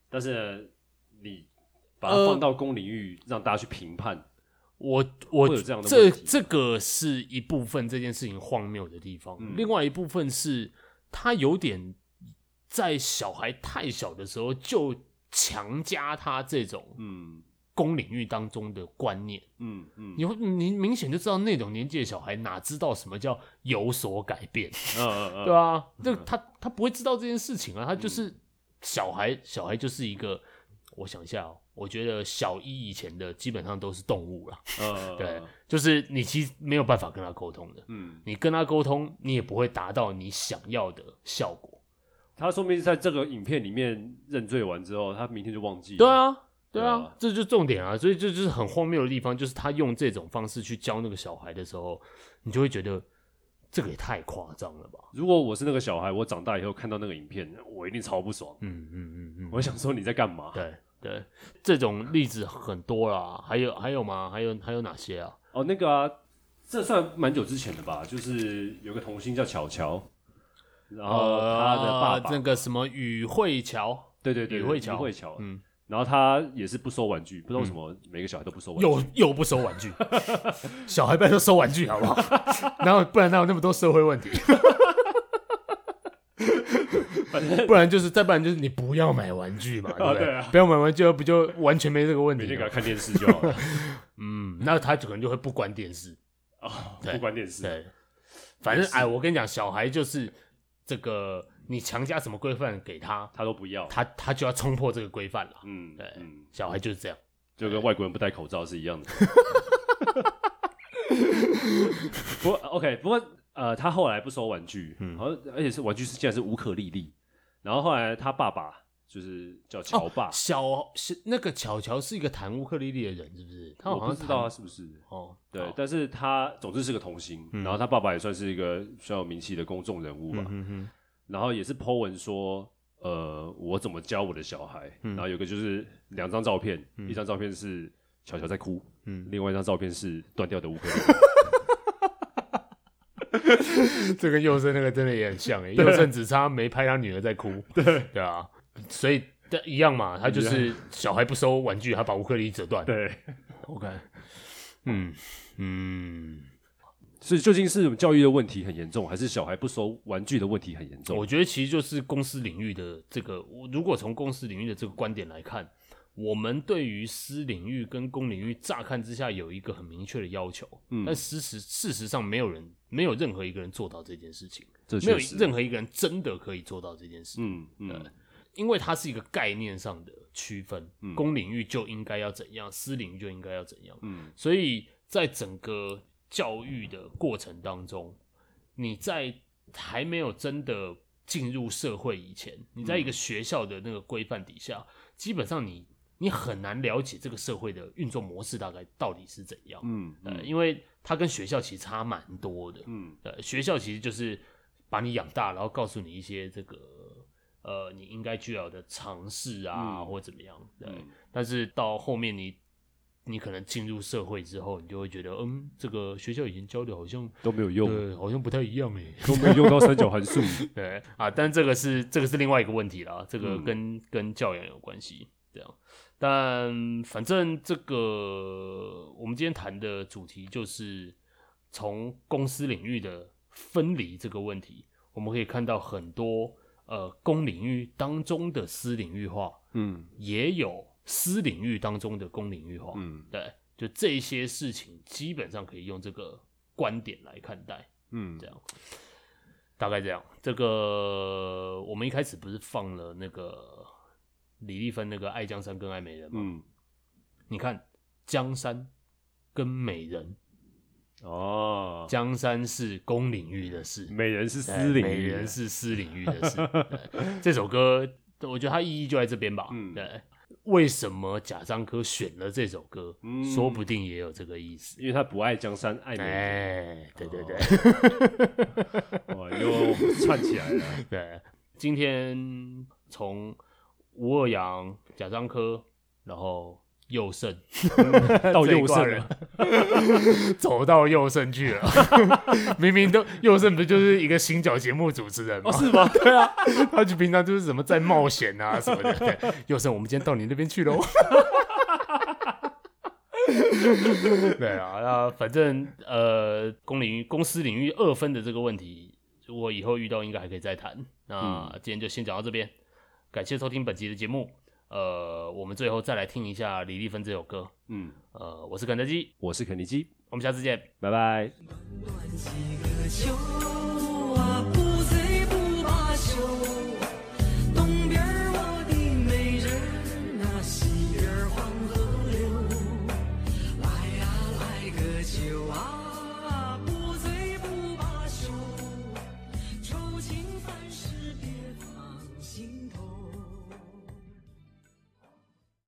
但是你把它放到公领域，让大家去评判。我我这样的这这个是一部分这件事情荒谬的地方，嗯，另外一部分是他有点在小孩太小的时候就强加他这种嗯。公领域当中的观念，嗯嗯，你会你明显就知道那种年纪的小孩哪知道什么叫有所改变，嗯嗯嗯，对啊，这他他不会知道这件事情啊，他就是小孩，小孩就是一个，我想一下哦。我觉得小一以前的基本上都是动物了，呃，对，就是你其实没有办法跟他沟通的，嗯，你跟他沟通，你也不会达到你想要的效果。他说明在这个影片里面认罪完之后，他明天就忘记了。对啊，对啊，对啊，这就重点啊，所以这就是很荒谬的地方，就是他用这种方式去教那个小孩的时候，你就会觉得这个也太夸张了吧？如果我是那个小孩，我长大以后看到那个影片，我一定超不爽。嗯嗯嗯嗯，我想说你在干嘛？对。对，这种例子很多啦，还有还有吗？还有还有哪些啊？哦，那个啊，这算蛮久之前的吧，就是有个童星叫巧巧，然后他的爸爸、呃、那个什么宇慧乔，对对对，宇慧乔，宇慧乔，嗯，然后他也是不收玩具，不知道为什么每个小孩都不收玩具，又又不收玩具，小孩拜托收玩具好不好？然后不然哪有那么多社会问题？不然就是再不然就是你不要买玩具嘛，对不对？不要买玩具，不就完全没这个问题？每天给他看电视就好了。嗯，那他可能就会不关电视哦，不关电视。对，反正哎，我跟你讲，小孩就是这个，你强加什么规范给他，他都不要，他他就要冲破这个规范了。嗯，对，嗯，小孩就是这样，就跟外国人不戴口罩是一样的。不过 OK，不过。呃，他后来不收玩具，嗯，而而且是玩具是竟然是无可丽丽，然后后来他爸爸就是叫乔爸，哦、小是那个乔乔是一个弹乌克丽丽的人，是不是？他好像不知道他是不是哦，对，但是他总之是个童星，嗯，然后他爸爸也算是一个比较有名气的公众人物吧，嗯哼，然后也是 po 文说，呃，我怎么教我的小孩，嗯、然后有个就是两张照片，嗯、一张照片是巧巧在哭，嗯，另外一张照片是断掉的乌克丽丽。这跟佑胜那个真的也很像诶，佑胜只差没拍他女儿在哭，对。对啊，所以一样嘛，他就是小孩不收玩具，他把乌克丽折断，对，OK，嗯嗯，所以究竟是教育的问题很严重，还是小孩不收玩具的问题很严重？我觉得其实就是公司领域的这个，如果从公司领域的这个观点来看。我们对于私领域跟公领域，乍看之下有一个很明确的要求，嗯，但事实事实上没有人，没有任何一个人做到这件事情，没有任何一个人真的可以做到这件事，嗯嗯，因为它是一个概念上的区分，嗯，公领域就应该要怎样，私领域就应该要怎样，嗯，所以在整个教育的过程当中，你在还没有真的进入社会以前，你在一个学校的那个规范底下，基本上你。你很难了解这个社会的运作模式大概到底是怎样，嗯，呃，因为它跟学校其实差蛮多的，嗯，呃，学校其实就是把你养大，然后告诉你一些这个，呃，你应该具有的尝试啊，嗯、或怎么样，对、嗯。但是到后面你，你可能进入社会之后，你就会觉得，嗯，这个学校以前教的好像都没有用，对，好像不太一样哎，都没有用到三角函数，对啊，但这个是这个是另外一个问题啦，这个跟、嗯、跟教养有关系，这样。但反正这个，我们今天谈的主题就是从公司领域的分离这个问题，我们可以看到很多呃公领域当中的私领域化，嗯，也有私领域当中的公领域化，嗯，对，就这些事情基本上可以用这个观点来看待，嗯，这样，大概这样。这个我们一开始不是放了那个。李丽芬那个爱江山更爱美人嘛，嗯，你看江山跟美人哦，江山是公领域的事，美人是私领域，美人是私领域的事。这首歌，我觉得它意义就在这边吧。嗯，对，为什么贾樟柯选了这首歌？嗯，说不定也有这个意思，因为他不爱江山爱美人。哎，对对对，哦、哇，又串起来了。对，今天从吴二阳、贾樟柯，然后。佑胜、嗯、到佑胜了，走到佑胜去了。明明都佑胜不就是一个行脚节目主持人吗？哦、是吗？对啊，他就平常就是什么在冒险啊什么的。对，佑胜，我们今天到你那边去喽。对啊，那反正呃，公领域、公司领域二分的这个问题，如果以后遇到，应该还可以再谈。那今天就先讲到这边，感谢收听本期的节目。呃，我们最后再来听一下李丽芬这首歌。嗯，呃，我是肯德基，我是肯尼基，我们下次见，拜拜。